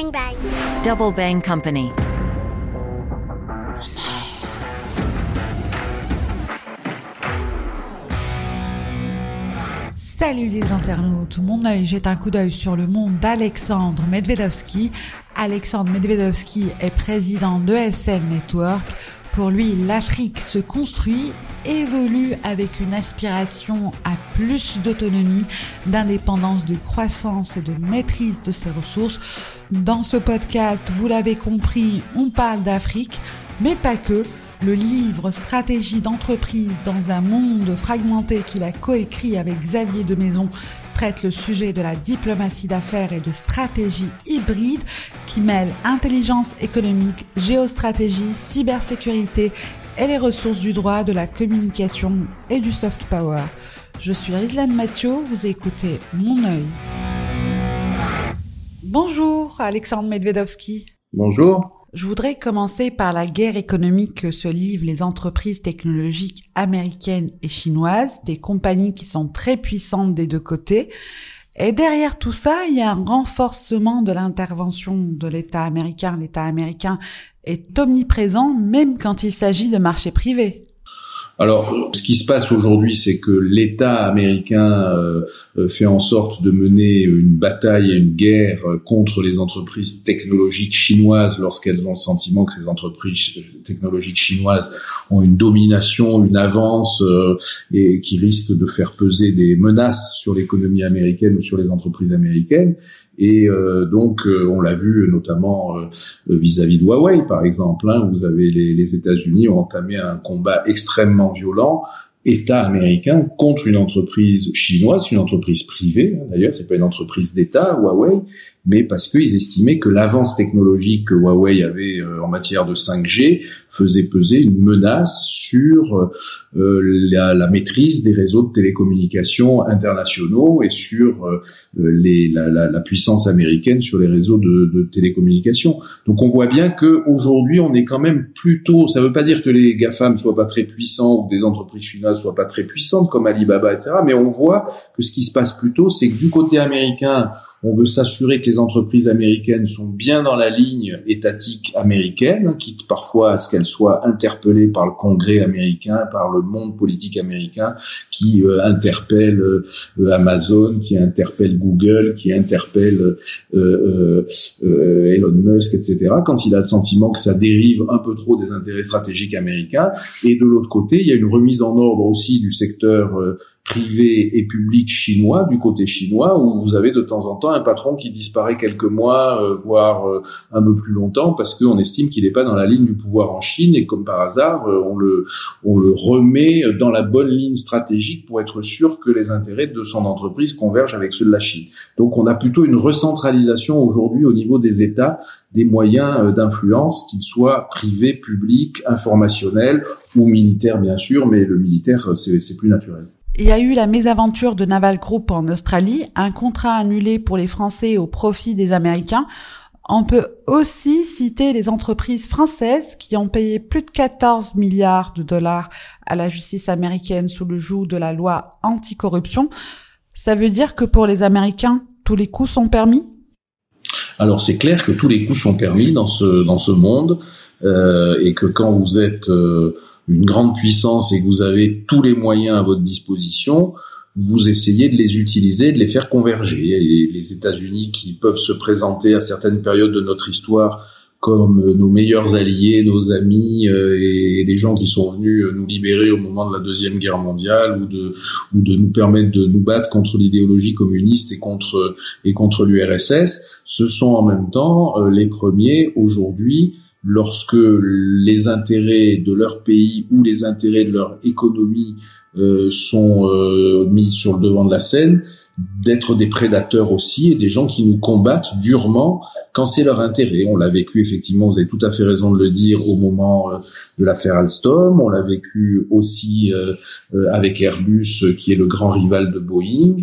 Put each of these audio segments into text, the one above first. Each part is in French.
Bang Bang. Double Bang Company. Salut les internautes, mon œil jette un coup d'œil sur le monde d'Alexandre Medvedovski. Alexandre Medvedovski est président de SM Network. Pour lui, l'Afrique se construit, évolue avec une aspiration à plus d'autonomie, d'indépendance, de croissance et de maîtrise de ses ressources. Dans ce podcast, vous l'avez compris, on parle d'Afrique, mais pas que. Le livre Stratégie d'entreprise dans un monde fragmenté qu'il a coécrit avec Xavier de Maison traite le sujet de la diplomatie d'affaires et de stratégie hybride qui mêle intelligence économique, géostratégie, cybersécurité et les ressources du droit, de la communication et du soft power. Je suis Rislane Mathieu, vous écoutez Mon œil. Bonjour Alexandre Medvedovski. Bonjour. Je voudrais commencer par la guerre économique que se livrent les entreprises technologiques américaines et chinoises, des compagnies qui sont très puissantes des deux côtés. Et derrière tout ça, il y a un renforcement de l'intervention de l'État américain. L'État américain est omniprésent même quand il s'agit de marchés privés. Alors, ce qui se passe aujourd'hui, c'est que l'État américain euh, fait en sorte de mener une bataille une guerre contre les entreprises technologiques chinoises lorsqu'elles ont le sentiment que ces entreprises technologiques chinoises ont une domination, une avance euh, et qui risquent de faire peser des menaces sur l'économie américaine ou sur les entreprises américaines. Et euh, donc, euh, on l'a vu notamment euh, vis-à-vis de Huawei, par exemple. Hein, vous avez les, les États-Unis ont entamé un combat extrêmement violent État américain contre une entreprise chinoise, une entreprise privée. Hein, d'ailleurs, c'est pas une entreprise d'État, Huawei, mais parce qu'ils estimaient que l'avance technologique que Huawei avait euh, en matière de 5G faisait peser une menace sur euh, la, la, maîtrise des réseaux de télécommunications internationaux et sur euh, les, la, la, puissance américaine sur les réseaux de, de télécommunications. Donc on voit bien que aujourd'hui on est quand même plutôt. Ça ne veut pas dire que les GAFAM soient pas très puissants ou que des entreprises chinoises soient pas très puissantes comme Alibaba, etc. Mais on voit que ce qui se passe plutôt, c'est que du côté américain, on veut s'assurer que les entreprises américaines sont bien dans la ligne étatique américaine, quitte parfois à ce qu'elles soient interpellées par le Congrès américain, par le monde politique américain, qui euh, interpelle euh, Amazon, qui interpelle Google, qui interpelle euh, Elon Musk, etc. Quand il a le sentiment que ça dérive un peu trop des intérêts stratégiques américains. Et de l'autre côté, il y a une remise en ordre aussi du secteur privé et public chinois du côté chinois où vous avez de temps en temps un patron qui disparaît quelques mois euh, voire euh, un peu plus longtemps parce qu'on estime qu'il n'est pas dans la ligne du pouvoir en Chine et comme par hasard euh, on le on le remet dans la bonne ligne stratégique pour être sûr que les intérêts de son entreprise convergent avec ceux de la Chine. Donc on a plutôt une recentralisation aujourd'hui au niveau des États des moyens d'influence qu'ils soient privés, publics, informationnels ou militaires bien sûr, mais le militaire c'est plus naturel. Il y a eu la mésaventure de Naval Group en Australie, un contrat annulé pour les Français au profit des Américains. On peut aussi citer les entreprises françaises qui ont payé plus de 14 milliards de dollars à la justice américaine sous le joug de la loi anticorruption. Ça veut dire que pour les Américains, tous les coups sont permis? Alors c'est clair que tous les coups sont permis dans ce dans ce monde euh, et que quand vous êtes euh, une grande puissance et que vous avez tous les moyens à votre disposition, vous essayez de les utiliser, de les faire converger. Et les États-Unis qui peuvent se présenter à certaines périodes de notre histoire comme nos meilleurs alliés, nos amis euh, et des gens qui sont venus nous libérer au moment de la deuxième guerre mondiale ou de ou de nous permettre de nous battre contre l'idéologie communiste et contre et contre l'URSS, ce sont en même temps euh, les premiers aujourd'hui lorsque les intérêts de leur pays ou les intérêts de leur économie euh, sont euh, mis sur le devant de la scène, d'être des prédateurs aussi et des gens qui nous combattent durement quand c'est leur intérêt. On l'a vécu effectivement, vous avez tout à fait raison de le dire, au moment euh, de l'affaire Alstom. On l'a vécu aussi euh, euh, avec Airbus, qui est le grand rival de Boeing.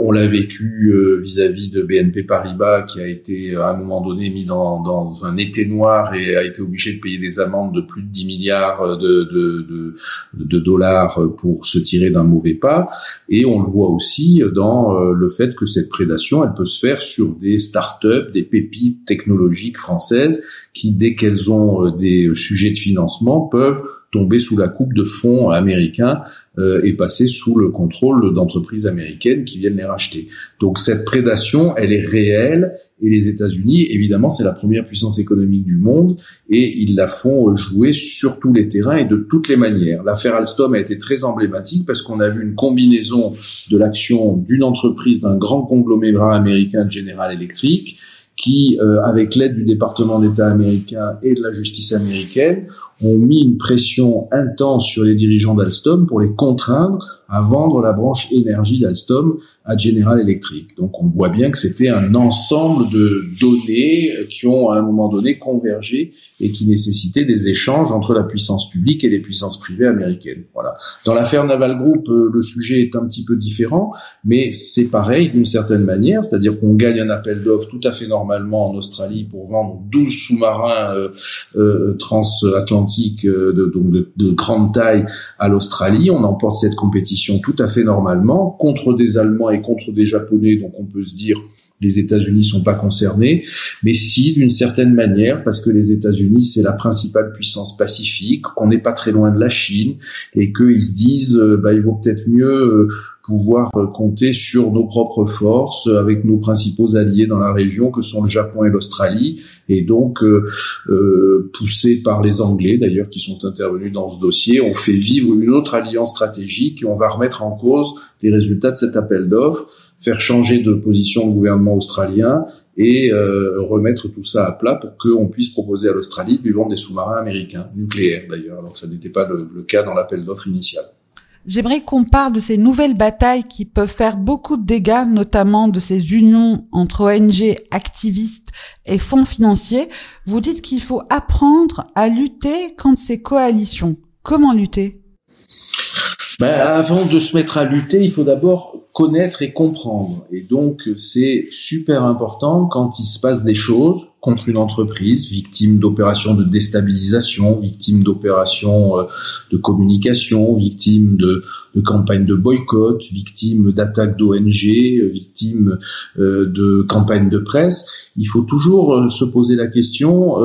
on l'a vécu vis-à-vis de BNP Paribas, qui a été à un moment donné mis dans, dans, un été noir et a été obligé de payer des amendes de plus de 10 milliards de, de, de, de dollars pour se tirer d'un mauvais pas. Et on le voit aussi dans le fait que cette prédation, elle peut se faire sur des start-up, des pépites pépites technologiques françaises qui, dès qu'elles ont des sujets de financement, peuvent tomber sous la coupe de fonds américains et passer sous le contrôle d'entreprises américaines qui viennent les racheter. Donc cette prédation, elle est réelle et les États-Unis, évidemment, c'est la première puissance économique du monde et ils la font jouer sur tous les terrains et de toutes les manières. L'affaire Alstom a été très emblématique parce qu'on a vu une combinaison de l'action d'une entreprise, d'un grand conglomérat américain de General Electric, qui, euh, avec l'aide du département d'État américain et de la justice américaine, ont mis une pression intense sur les dirigeants d'Alstom pour les contraindre à vendre la branche énergie d'Alstom à General Electric. Donc on voit bien que c'était un ensemble de données qui ont à un moment donné convergé et qui nécessitaient des échanges entre la puissance publique et les puissances privées américaines. Voilà. Dans l'affaire Naval Group, euh, le sujet est un petit peu différent, mais c'est pareil d'une certaine manière, c'est-à-dire qu'on gagne un appel d'offres tout à fait normalement en Australie pour vendre 12 sous-marins euh, euh, transatlantiques euh, de, donc de, de grande taille à l'Australie. On emporte cette compétition tout à fait normalement contre des Allemands et contre des Japonais, donc on peut se dire les États-Unis sont pas concernés, mais si d'une certaine manière, parce que les États-Unis c'est la principale puissance pacifique, qu'on n'est pas très loin de la Chine et qu'ils se disent, euh, bah, il vaut peut-être mieux euh, pouvoir euh, compter sur nos propres forces avec nos principaux alliés dans la région que sont le Japon et l'Australie, et donc euh, poussés par les Anglais d'ailleurs qui sont intervenus dans ce dossier, on fait vivre une autre alliance stratégique et on va remettre en cause les résultats de cet appel d'offres faire changer de position le gouvernement australien et euh, remettre tout ça à plat pour qu'on puisse proposer à l'Australie de lui vendre des sous-marins américains, nucléaires d'ailleurs, alors que ça n'était pas le, le cas dans l'appel d'offres initial. J'aimerais qu'on parle de ces nouvelles batailles qui peuvent faire beaucoup de dégâts, notamment de ces unions entre ONG, activistes et fonds financiers. Vous dites qu'il faut apprendre à lutter contre ces coalitions. Comment lutter? Ben, Avant de se mettre à lutter, il faut d'abord connaître et comprendre. Et donc, c'est super important quand il se passe des choses contre une entreprise victime d'opérations de déstabilisation, victime d'opérations euh, de communication, victime de, campagnes de boycott, victime d'attaques d'ONG, victime euh, de campagnes de presse. Il faut toujours euh, se poser la question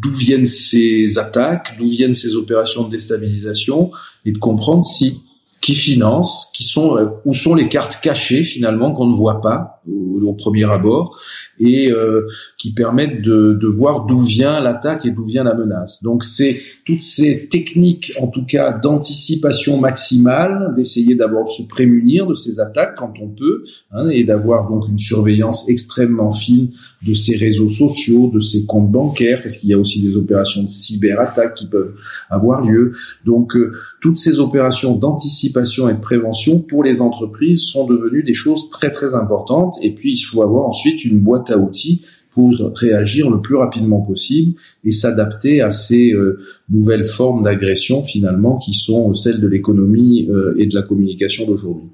d'où viennent ces attaques, d'où viennent ces opérations de déstabilisation, et de comprendre si qui financent, qui sont euh, où sont les cartes cachées finalement qu'on ne voit pas au, premier abord et euh, qui permettent de, de voir d'où vient l'attaque et d'où vient la menace. Donc c'est toutes ces techniques, en tout cas d'anticipation maximale, d'essayer d'abord de se prémunir de ces attaques quand on peut, hein, et d'avoir donc une surveillance extrêmement fine de ces réseaux sociaux, de ces comptes bancaires, parce qu'il y a aussi des opérations de cyberattaque qui peuvent avoir lieu. Donc euh, toutes ces opérations d'anticipation et de prévention pour les entreprises sont devenues des choses très très importantes et puis il faut avoir ensuite une boîte à outils pour réagir le plus rapidement possible et s'adapter à ces euh, nouvelles formes d'agression finalement qui sont celles de l'économie euh, et de la communication d'aujourd'hui.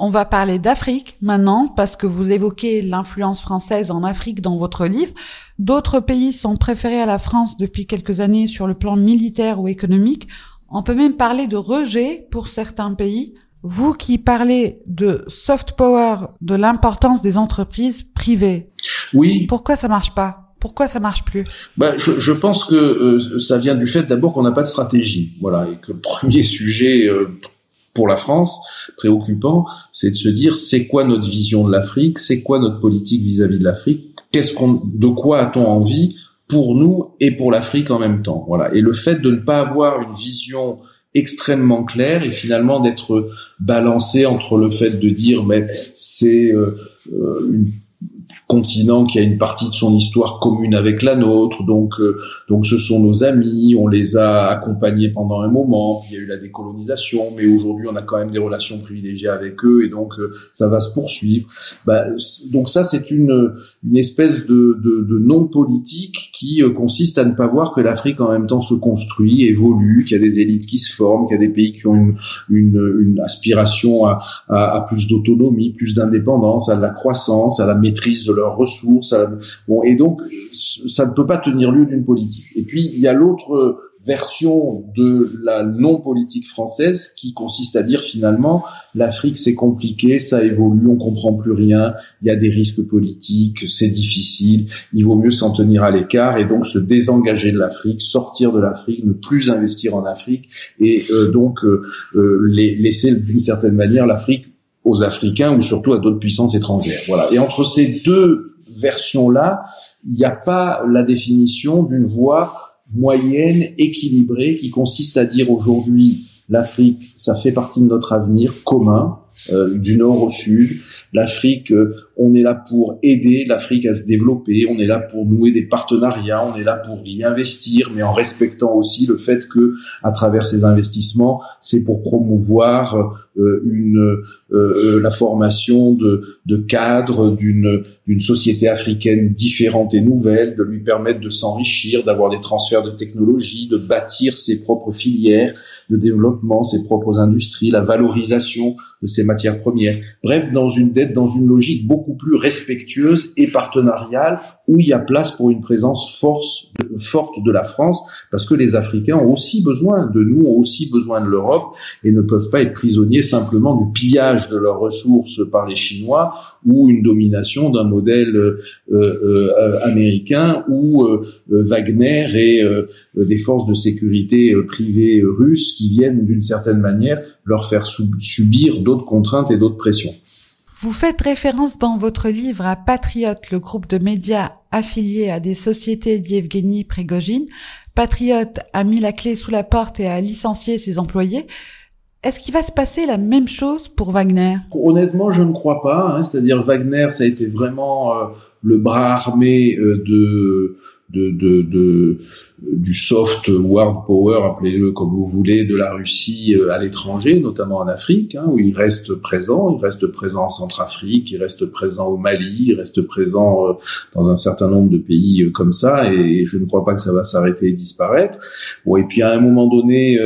On va parler d'Afrique maintenant parce que vous évoquez l'influence française en Afrique dans votre livre. D'autres pays sont préférés à la France depuis quelques années sur le plan militaire ou économique. On peut même parler de rejet pour certains pays. Vous qui parlez de soft power, de l'importance des entreprises privées. Oui. Pourquoi ça marche pas? Pourquoi ça marche plus? Bah, je, je, pense que euh, ça vient du fait d'abord qu'on n'a pas de stratégie, voilà, et que le premier sujet euh, pour la France préoccupant, c'est de se dire c'est quoi notre vision de l'Afrique, c'est quoi notre politique vis-à-vis de l'Afrique, qu'est-ce qu'on, de quoi a-t-on envie? Pour nous et pour l'Afrique en même temps, voilà. Et le fait de ne pas avoir une vision extrêmement clair et finalement d'être balancé entre le fait de dire mais c'est euh, euh, une continent qui a une partie de son histoire commune avec la nôtre. Donc, euh, donc ce sont nos amis. On les a accompagnés pendant un moment. Il y a eu la décolonisation, mais aujourd'hui on a quand même des relations privilégiées avec eux et donc euh, ça va se poursuivre. Bah, donc ça c'est une une espèce de, de, de non politique qui euh, consiste à ne pas voir que l'Afrique en même temps se construit, évolue, qu'il y a des élites qui se forment, qu'il y a des pays qui ont une une, une aspiration à, à, à plus d'autonomie, plus d'indépendance, à la croissance, à la maîtrise de leurs ressources. bon, et donc, ça ne peut pas tenir lieu d'une politique. Et puis, il y a l'autre version de la non-politique française qui consiste à dire finalement l'Afrique c'est compliqué, ça évolue, on comprend plus rien, il y a des risques politiques, c'est difficile, il vaut mieux s'en tenir à l'écart et donc se désengager de l'Afrique, sortir de l'Afrique, ne plus investir en Afrique et euh, donc euh, euh, laisser d'une certaine manière l'Afrique aux Africains ou surtout à d'autres puissances étrangères. Voilà. Et entre ces deux versions-là, il n'y a pas la définition d'une voie moyenne, équilibrée, qui consiste à dire aujourd'hui l'Afrique, ça fait partie de notre avenir commun, euh, du nord au sud. L'Afrique, euh, on est là pour aider l'Afrique à se développer, on est là pour nouer des partenariats, on est là pour y investir, mais en respectant aussi le fait que, à travers ces investissements, c'est pour promouvoir euh, une la formation de, de cadres d'une d'une société africaine différente et nouvelle, de lui permettre de s'enrichir, d'avoir des transferts de technologies, de bâtir ses propres filières de développement, ses propres industries, la valorisation de ses matières premières. Bref, dans une dette, dans une logique beaucoup plus respectueuse et partenariale, où il y a place pour une présence force, forte de la France, parce que les Africains ont aussi besoin de nous, ont aussi besoin de l'Europe, et ne peuvent pas être prisonniers simplement du pillage de leurs ressources par les Chinois ou une domination d'un modèle euh, euh, américain où euh, Wagner et des forces de sécurité privées russes qui viennent d'une certaine manière leur faire subir d'autres contraintes et d'autres pressions. Vous faites référence dans votre livre à Patriote, le groupe de médias affilié à des sociétés d'Yevgeny Prigogine. Patriote a mis la clé sous la porte et a licencié ses employés. Est-ce qu'il va se passer la même chose pour Wagner? Honnêtement, je ne crois pas. Hein. C'est-à-dire Wagner, ça a été vraiment euh, le bras armé euh, de, de, de, de, du soft world power, appelez-le comme vous voulez, de la Russie euh, à l'étranger, notamment en Afrique, hein, où il reste présent. Il reste présent en Centrafrique, il reste présent au Mali, il reste présent euh, dans un certain nombre de pays comme ça, et je ne crois pas que ça va s'arrêter et disparaître. Bon, et puis à un moment donné,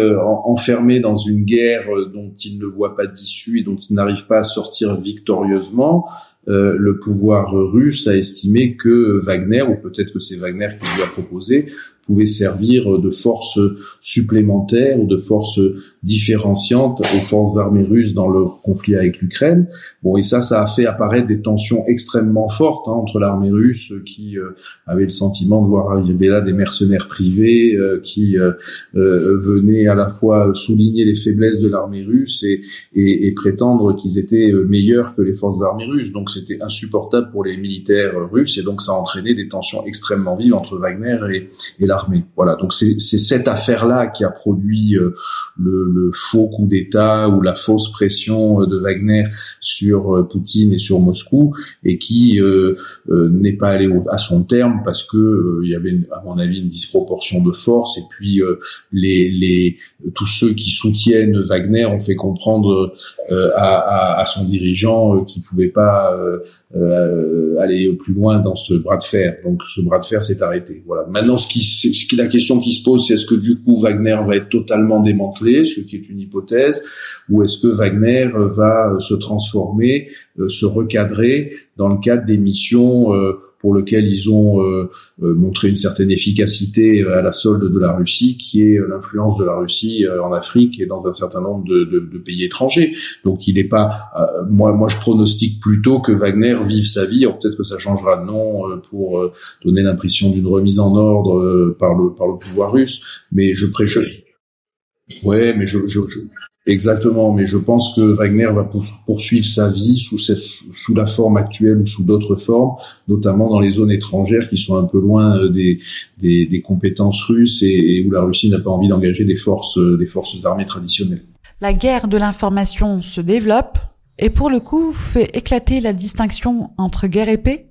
enfermé dans une guerre dont il ne voit pas d'issue et dont il n'arrive pas à sortir victorieusement, euh, le pouvoir russe a estimé que Wagner, ou peut-être que c'est Wagner qui lui a proposé, pouvait servir de force supplémentaire ou de force différenciante aux forces armées russes dans leur conflit avec l'Ukraine. Bon, et ça, ça a fait apparaître des tensions extrêmement fortes hein, entre l'armée russe qui euh, avait le sentiment de voir arriver là des mercenaires privés euh, qui euh, venaient à la fois souligner les faiblesses de l'armée russe et, et, et prétendre qu'ils étaient meilleurs que les forces armées russes. Donc c'était insupportable pour les militaires russes et donc ça a entraîné des tensions extrêmement vives entre Wagner et, et Voilà, donc c'est cette affaire-là qui a produit le le faux coup d'État ou la fausse pression euh, de Wagner sur euh, Poutine et sur Moscou et qui euh, n'est pas allé à son terme parce que il y avait à mon avis une disproportion de force et puis les, les tous ceux qui soutiennent Wagner ont fait comprendre à, à, son dirigeant qu'il pouvait pas aller plus loin dans ce bras de fer. Donc ce bras de fer s'est arrêté. Voilà. Maintenant, ce qui, ce qui la question qui se pose, c'est est-ce que du coup Wagner va être totalement démantelé, ce qui est une hypothèse, ou est-ce que Wagner va se transformer, euh, se recadrer dans le cadre des missions euh, pour lesquelles ils ont euh, montré une certaine efficacité à la solde de la Russie, qui est l'influence de la Russie en Afrique et dans un certain nombre de, de, de pays étrangers. Donc il n'est pas, moi, moi je pronostique plutôt que Wagner vive sa vie. peut-être que ça changera de nom pour donner l'impression d'une remise en ordre par le par le pouvoir russe, mais je prêche Ouais, mais je, je, exactement. Mais je pense que Wagner va poursuivre sa vie sous, la forme actuelle ou sous d'autres formes, notamment dans les zones étrangères qui sont un peu loin euh, des compétences russes et, et, où la Russie n'a pas envie d'engager des forces, euh, des forces armées traditionnelles. La guerre de l'information se développe et pour le coup fait éclater la distinction entre guerre et paix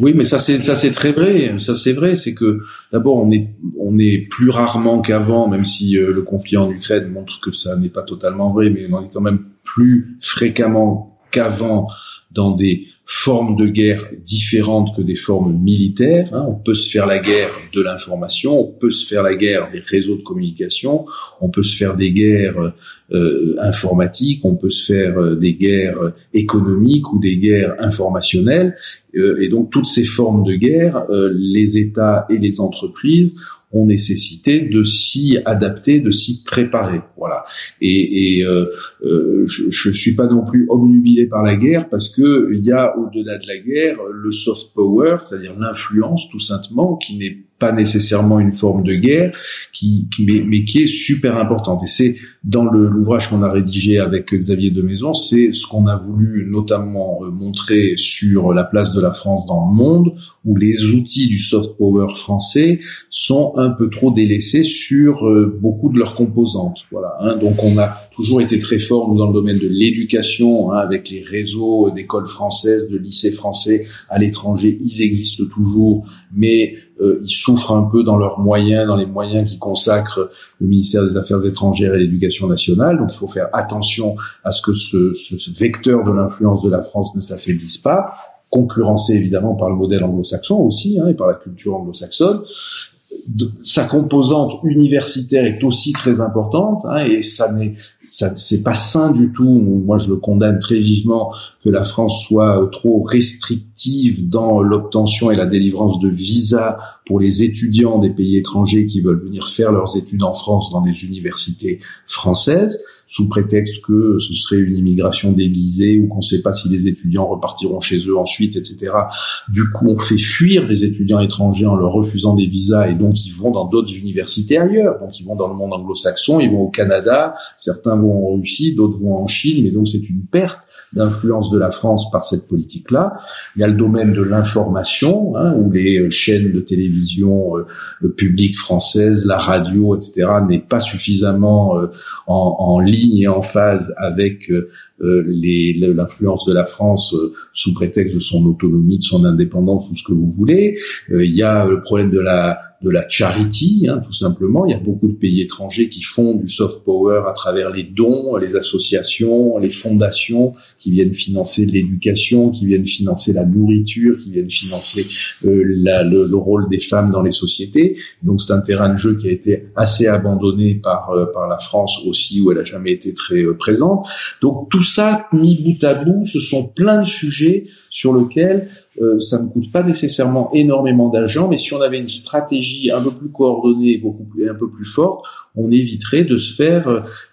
oui, mais ça c'est ça c'est très vrai. Ça c'est vrai, c'est que d'abord on est on est plus rarement qu'avant, même si euh, le conflit en Ukraine montre que ça n'est pas totalement vrai, mais on est quand même plus fréquemment qu'avant dans des formes de guerre différentes que des formes militaires. Hein. On peut se faire la guerre de l'information, on peut se faire la guerre des réseaux de communication, on peut se faire des guerres euh, informatiques, on peut se faire euh, des guerres économiques ou des guerres informationnelles. Euh, et donc toutes ces formes de guerre, les États et les entreprises ont nécessité de s'y adapter, de s'y préparer. Voilà. Et, et euh, euh, je ne suis pas non plus obnubilé par la guerre parce que il y a au-delà de la guerre le soft power, c'est-à-dire l'influence tout simplement, qui n'est pas nécessairement une forme de guerre, qui, qui mais, mais, qui est super importante. Et c'est dans l'ouvrage qu'on a rédigé avec Xavier de Maison, c'est ce qu'on a voulu notamment euh, montrer sur la place de la France dans le monde, où les outils du soft power français sont un peu trop délaissés sur euh, beaucoup de leurs composantes. Voilà. Hein. Donc on a toujours été très fort nous dans le domaine de l'éducation, hein, avec les réseaux d'écoles françaises, de lycées français à l'étranger. Ils existent toujours, mais ils souffrent un peu dans leurs moyens, dans les moyens qui consacrent le ministère des Affaires étrangères et l'Éducation nationale. Donc il faut faire attention à ce que ce, ce, ce vecteur de l'influence de la France ne s'affaiblisse pas concurrencé évidemment par le modèle anglo-saxon aussi hein, et par la culture anglo-saxonne sa composante universitaire est aussi très importante hein, et ça n'est ça c'est pas sain du tout. Moi je le condamne très vivement que la France soit trop restrictive dans l'obtention et la délivrance de visas pour les étudiants des pays étrangers qui veulent venir faire leurs études en France dans des universités françaises sous prétexte que ce serait une immigration déguisée ou qu'on ne sait pas si les étudiants repartiront chez eux ensuite, etc. Du coup, on fait fuir des étudiants étrangers en leur refusant des visas et donc ils vont dans d'autres universités ailleurs. Donc ils vont dans le monde anglo-saxon, ils vont au Canada, certains vont en Russie, d'autres vont en Chine, mais donc c'est une perte d'influence de la France par cette politique-là. Il y a le domaine de l'information, hein, où les chaînes de télévision euh, publiques françaises, la radio, etc., n'est pas suffisamment euh, en, ligne et en phase avec euh, l'influence de la France sous prétexte de son autonomie, de son indépendance ou ce que vous voulez. il y a le problème de la de la charity, hein, tout simplement. Il y a beaucoup de pays étrangers qui font du soft power à travers les dons, les associations, les fondations qui viennent financer l'éducation, qui viennent financer la nourriture, qui viennent financer euh, le, rôle des femmes dans les sociétés. Donc c'est un terrain de jeu qui a été assez abandonné par euh, par la France aussi, où elle a jamais été très euh, présente. Donc tout ça mis bout à bout, ce sont plein de sujets sur lesquels euh, ça ne coûte pas nécessairement énormément d'argent, mais si on avait une stratégie un peu plus coordonnée, beaucoup plus, un peu plus forte, on éviterait de se faire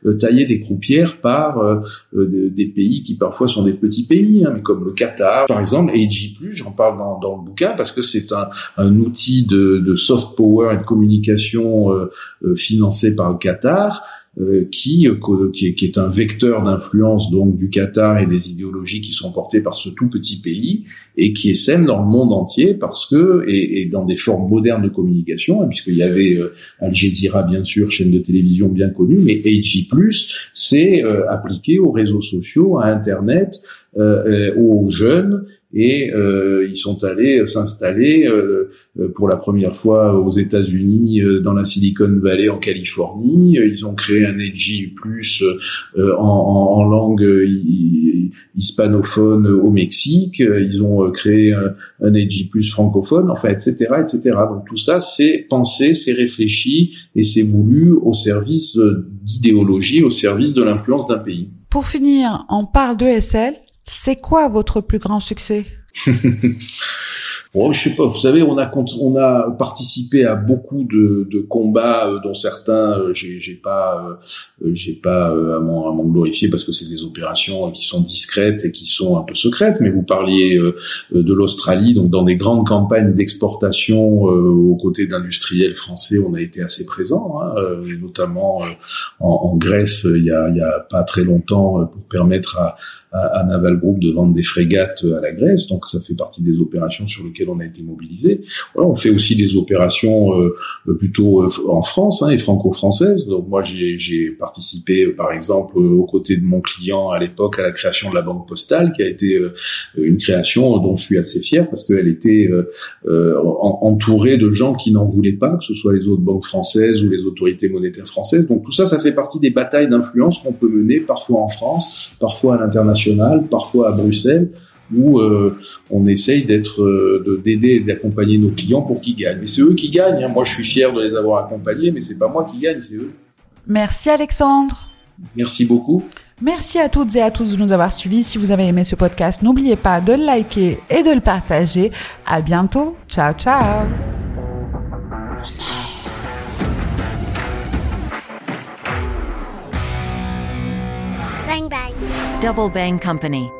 euh, tailler des croupières par euh, des pays qui parfois sont des petits pays, hein, comme le Qatar, par exemple, et j'en parle dans, dans, le bouquin parce que c'est un, un, outil de, de, soft power et de communication financé par le Qatar euh, qui, qui, qui, est un vecteur d'influence donc du Qatar et des idéologies qui sont portées par ce tout petit pays et qui essaime dans le monde entier parce que et, et dans des formes modernes de communication hein, puisqu'il y avait euh, Al Jazeera bien sûr chaîne de télévision bien connue mais AG+ c'est euh, appliqué aux réseaux sociaux à internet euh, aux jeunes et euh, ils sont allés s'installer euh, pour la première fois aux États-Unis, euh, dans la Silicon Valley en Californie. Ils ont créé un Edgy Plus en, en, en, langue hispanophone au Mexique. Ils ont créé un, un Edgy Plus francophone, enfin, etc., etc. Donc tout ça, c'est pensé, c'est réfléchi et c'est voulu au service d'idéologie, au service de l'influence d'un pays. Pour finir, on parle de SL. C'est quoi votre plus grand succès? Bon, je sais pas. Vous savez, on a participé à beaucoup de, combats, euh, dont certains euh, j'ai j'ai pas euh, pas à m'en glorifier parce que c'est des opérations qui sont discrètes et qui sont un peu secrètes. Mais vous parliez de l'Australie, donc dans des grandes campagnes d'exportation aux côtés d'industriels français, on a été assez présent, hein, notamment en, Grèce il y il y a pas très longtemps pour permettre à à, Naval Group de vendre des frégates à la Grèce. Donc ça fait partie des opérations sur lesquelles on a été mobilisé. On fait aussi des opérations euh, plutôt euh, en France hein, et franco-françaises. Donc moi j'ai participé par exemple aux côtés de mon client à l'époque à la création de la banque postale, qui a été euh, une création dont je suis assez fier parce qu'elle était entourée de gens qui n'en voulaient pas, que ce soit les autres banques françaises ou les autorités monétaires françaises. Donc tout ça, ça fait partie des batailles d'influence qu'on peut mener parfois en France, parfois à l'international parfois à Bruxelles, où on essaye d'être, d'aider et d'accompagner nos clients pour qu'ils gagnent. Mais c'est eux qui gagnent. Hein. Moi, je suis fier de les avoir accompagnés, mais c'est pas moi qui gagne, c'est eux. Merci Alexandre. Merci beaucoup. Merci à toutes et à tous de nous avoir suivis. Si vous avez aimé ce podcast, n'oubliez pas de le liker et de le partager. À bientôt. Ciao, ciao. Double Bang Company.